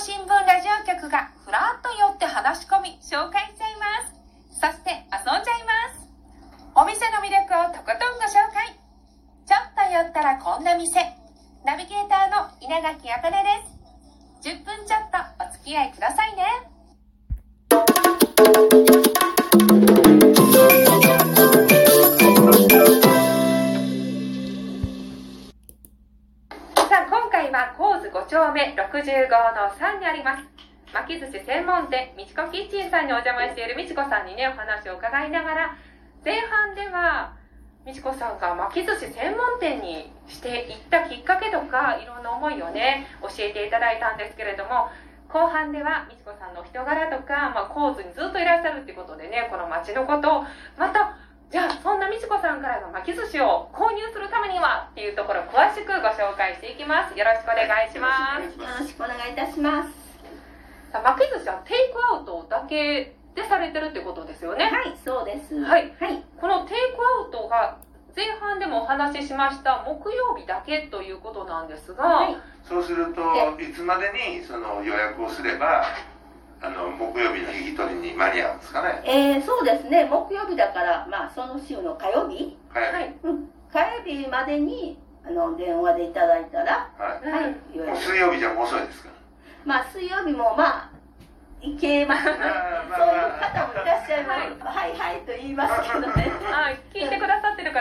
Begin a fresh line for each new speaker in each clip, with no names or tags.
新聞ラジオ局がふらっと寄って話し込み紹介しちゃいます。そして遊んじゃいます。お店の魅力をとことんご紹介。ちょっと寄ったらこんな店。ナビゲーターの稲垣あかねです。10分ちょっとお付き合いくださいね。110号の3にあります。巻き寿司専門店みちこキッチンさんにお邪魔しているみちこさんにねお話を伺いながら前半ではみちこさんが巻き寿司専門店にしていったきっかけとかいろんな思いをね教えていただいたんですけれども後半ではみちこさんの人柄とか、まあ、構図にずっといらっしゃるってことでねこの町のことをまたじゃあそんなみちこさんからの巻き寿司を購入するためにはっていうところを詳しくご紹介していきますよろしくお願いします
よろしくお願いいたします。
さあ巻き寿司はテイクアウトだけでされてるってことですよね
はい、そうです。
はい
はい。
このテイクアウトが前半でもお話ししました木曜日だけということなんですが、
はい
そうするといつまでにその予約をすればあの木曜日の引き取りに間に合うんですかね？
えー、そうですね。木曜日だから、まあ、その週の火曜日、
はい
はい、
うん、火曜日までに、あの、電話でいただいたら、
はい。
はい、予約。
水曜日じゃもう遅いですか
まあ、水曜日も、まあ、いけます。ね。そういう方もいらっしゃいます。はい、はい、と言いますけどね。
はい、聞いてくだ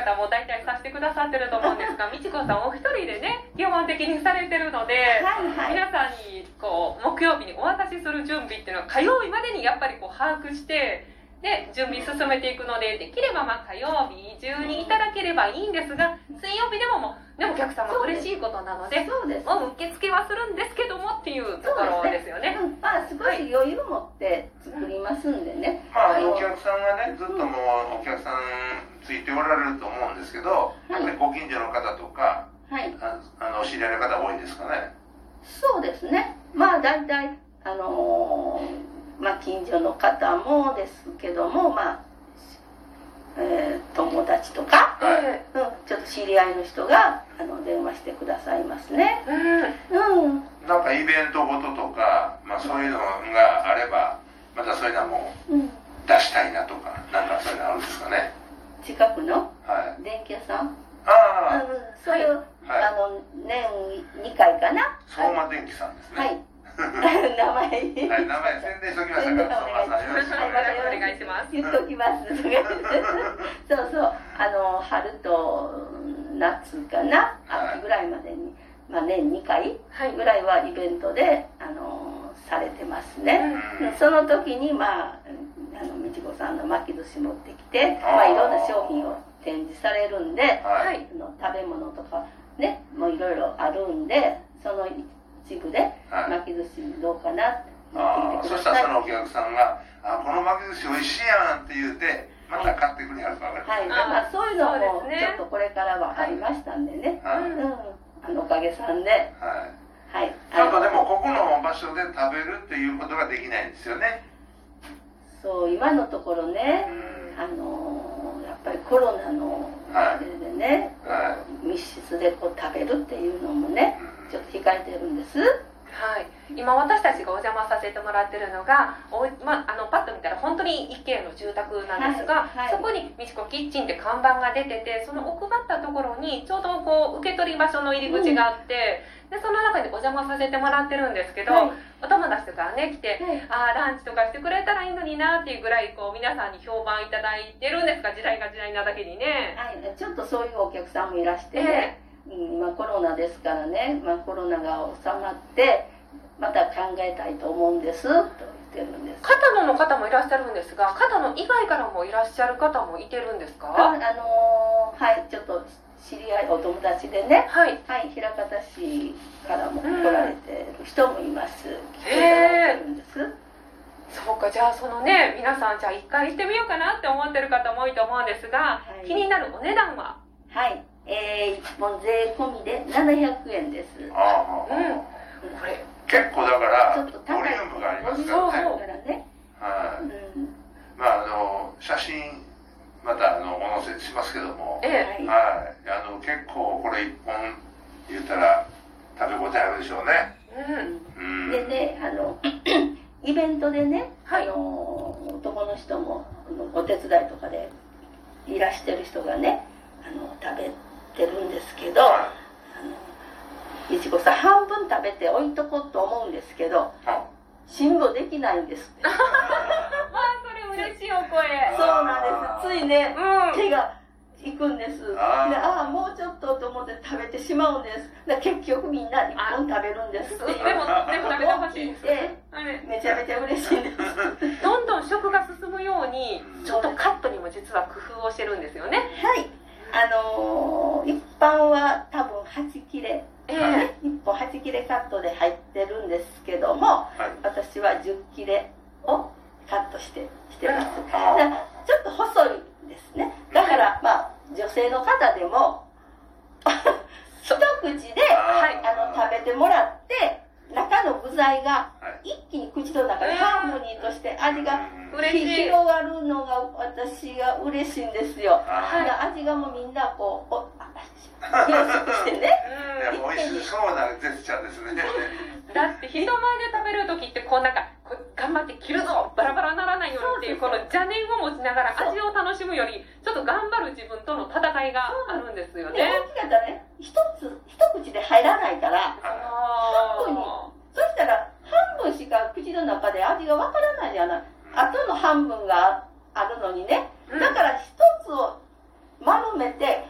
方も大体させてくださってると思うんですが、みちこさんお一人でね、基本的にされてるので、
はい、はい。
皆さんにこう木曜日にお渡しする準備っていうのは火曜日までにやっぱりこう把握してで準備進めていくのでできればまあ火曜日中にいただければいいんですが水曜日でももう、ね、お客様嬉しいことなので
そうです。
もう受付はするんですけどもっていうところですよね。
うん、まあ、少し余裕持って作りますんでね。
まあ、
あの
お客さんがねずっともうお客さんついておられると思うんですけど、やっぱりご近所の方とか
はい。
ああのお知り合いの方多いんですかね？
そうですね。まあ大体あのーまあ近所の方もですけども、まあ、えー友達とか、
え
うん、ちょっと知り合いの人があの電話してくださいますね。
えうん
うん。
なんかイベントごととか、まあ、そういうのがあればまたそういうのも
うん。
出したいなとかなんかそういうのあるんですかね？
近くの
はい
電気屋さん？うん。
あ
それを、
はい
あの年2回かな？
あ相馬電機さんですね
はい。名前。
はい、名前宣伝しときましたから、相馬さんよろしくお願いします。
お願いします
言っときます。そうそう、あの春と夏かな、
はい
秋ぐらいまでに、まあ年2回
はい
ぐらいはイベントであのされてますね。
うん
その時にまあみちこさんの巻き寿司持ってきて、まあいろんな商品を展示されるんで、
はい。
の食べ物とかね、もういろいろあるんで、その一部で
はい
巻き寿司どうかなって
ああ、
言ってみてください。
そしたらそのお客さんが、あ、この巻き寿司美味しいやんって言うて、また買ってくれはるか分か
はい、
る。
まあそういうのもちょっとこれからはありましたんでね。
はい。
うん
うん、あのおかげさんで、
はい。
はい。
ちょっとでもここの場所で食べるっていうことができないんですよね。
そう今のところ
う
ね、
ん。
あのやっぱりコロナの
はい
あれでね、
は
密室でこう食べるっていうのもね、
うん
ちょっと控えてるんです。
はい、今私たちがお邪魔させてもらってるのがお、まあ、のパッと見たら本当に一軒の住宅なんですが、
はい。はい。
そこに「みちこキッチン」って看板が出ててその奥まったところにちょうどこう受け取り場所の入り口があって、でその中にお邪魔させてもらってるんですけど、
はい。
お友達とかね来て
はい。
ああランチとかしてくれたらいいのになっていうぐらいこう皆さんに評判いただいてるんですが時代が時代なだけにね。
はい、ちょっとそういうお客さんもいらしてね、うん今コロナですからね、まあ、コロナが収まってまた考えたいと思うんですと言ってるんです。
片野の方もいらっしゃるんですが片野以外からもいらっしゃる方もいてるんですか？
ああのーはいちょっと知り合いお友達でね
はい。
はい枚方市からも来られてる人もいます、来ていた
へ
だいてるんです。
そうかじゃあそのね皆さんじゃあ一回行ってみようかなって思ってる方も多いと思うんですが、
はい。
気になるお値段は？
はいえー、1本税込みで700円です
ああ、
うん
あ
これ
あ結構だから
ちょっと高い
ボリュームがあります
そう
からね。
そう
だからね、
はい。
うん
まああの写真またあのお載せしますけども、
ええ
はい
はい。あの結構これ一本言ったら食べ応えあるでしょうね。
うん
うん。
でね、あ ベントでね、
はい
あの男の人もあのお手伝いとかでいらしてる人がねあの食べてるんですけどあのいちごさん半分食べて置いとこうと思うんですけど
あ
辛抱できないんですって。
わあそれ嬉しいお声。
そうなんです。ついね
うん。
手が行くんです。で
あー。
ああもうちょっとと思って食べてしまうんです。で結局みんな1本食べるんですって。
でもでも食べてほしい
聞いて
あれ
めちゃめちゃ嬉しいんです。
どんどん食が進むようにちょっとカットにも実は工夫をしてるんですよね。
はい。あのー一般は多分8切れ。
ええ。
1本8切れカットで入ってるんですけども
はい。
私は10切れをカットしてしてます。
あ
だからちょっと細いですね。だからまあ女性の方でも 一口で
はい。
あの食べてもらって中の具材が
はい。
一気に口の中でハーモニーとして味が広がるのが私が嬉しいんですよ。
あ
で味がもうみんなこうしてね
いや美味しそうなジェスチャーですね。
うんだって人前で食べる時ってこうなんかこう頑張って切るぞバラバラにならないようにっていうこの邪念を持ちながら味を楽しむよりちょっと頑張る自分との戦いがあるんですよ
で
ね。
大きかったらね一つ一口で入らないから
あ
半分にそしたら半分しか口の中で味がわからないじゃないあとの半分があるのにね
ー
だから一つを丸めて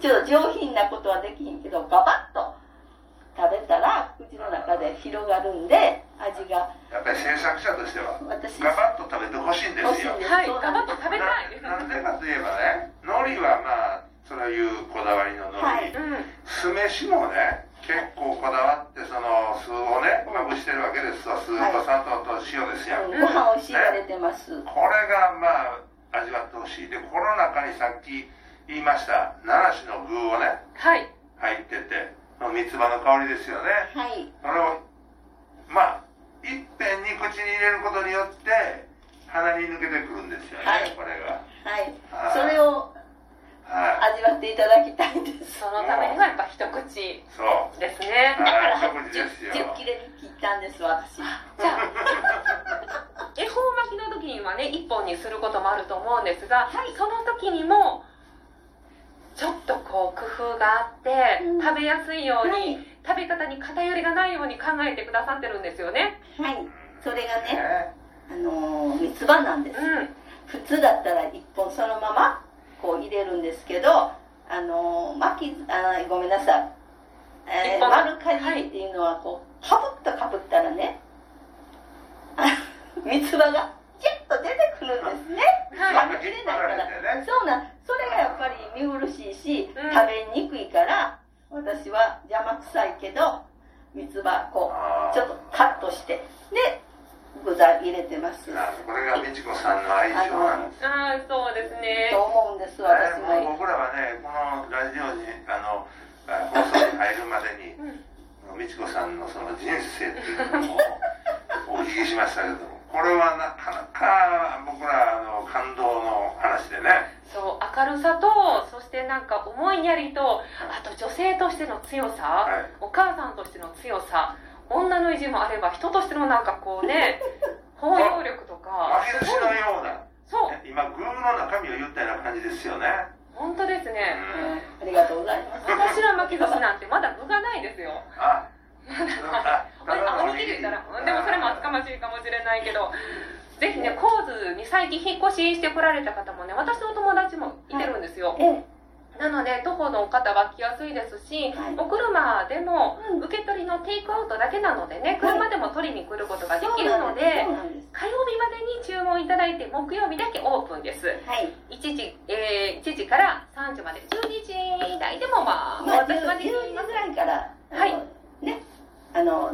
ちょっと上品なことはできひんけどガバッと食べたら口の中で広がるんで味が
やっぱり制作
私。
ガバッと食べてほしいんですよ。
はいガバッと食べたい。
ななんでかといえばね海苔はまあそういうこだわりの海
はい。
苔、
うん
酢飯もね結構こだわってその酢をねまぶしてるわけですわ。酢と砂糖と塩ですよ、
うんご飯美味しいれてます。
これがまあ味わってほしい。でこの中にさっき言いました七種の具をね
はい。
入っててその三つ葉の香りですよね。
はい。
それをまあいっぺんに口に入れることによって鼻に抜けてくるんですよね、
はい。
これが。
はい。それを
はい。
味わっていただきたいです。
そのためにはやっぱ一口
そう。
ですね。
だから
はい一口ですよ。
10, 切れに切ったんです私。
じゃあ 恵方巻きの時にはね1本にすることもあると思うんですが、
はい。
その時にもちょっとこう工夫があって、
うん。
食べやすいように、
はい
食べ方に偏りがないように考えてくださってるんですよね。
はい。それがね
ね
あのー三つ葉なんです。
うん。
普通だったら1本そのままこう入れるんですけどあのー巻きあーごめんなさい、えー丸かじりっていうのはこうかぶったかぶったらねあ三つ葉がキュッと出てくるんですね。
はい
さ
んの
そ
の人生っていうのをお聞きしましたけどもこれはなかなか僕らの感動の話でね。
そう明るさとそしてなんか思いやりとあと女性としての強さ、
はい。
お母さんとしての強さ女の意地もあれば人としてのなんかこうね 包容力とか。
負け寿司のような
そう。
ね今具の中身を言ったような感じですよね。
本当ですね。
ありがとうございます。
私ら巻き寿司なんてまだ具がないですよ。
あ
あおにぎり言ったら。うん。でもそれも厚かましいかもしれないけど。ぜひね神津に最近引っ越ししてこられた方もね私のお友達もいてるんですよ、
ええ
なので徒歩の方は来やすいですし、
はい。
お車でも
うん。
受け取りのテイクアウトだけなのでね車でも取りに来ることができるので火曜日までに注文いただいて木曜日だけオープンです。
はい。
1時,、えー1時から3時まで12時台でもまあ、
まあ
私はでき
10
ます
時ぐらいからあの
はい
ねあの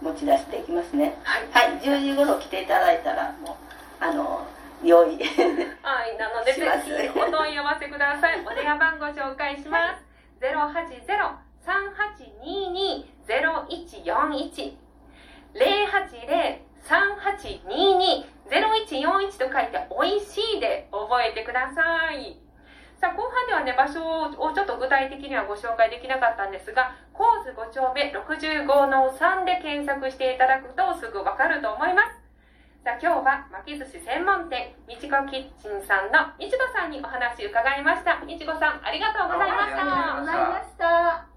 持ち出していきますね
はい
はい10時頃来ていただいたらもうあの用意
はい、なのでぜひお問い合わせください。お電話番号紹介します。080-3822-0141 080-3822-0141と書いて美味しいで覚えてください。さあ、後半ではね、場所をちょっと具体的にはご紹介できなかったんですが、ポーズ5丁目65の3で検索していただくとすぐわかると思います。さあ今日は巻き寿司専門店、みちこキッチンさんのいちごさんにお話伺いました。いちごさんありがとうございました。ありがとうございました。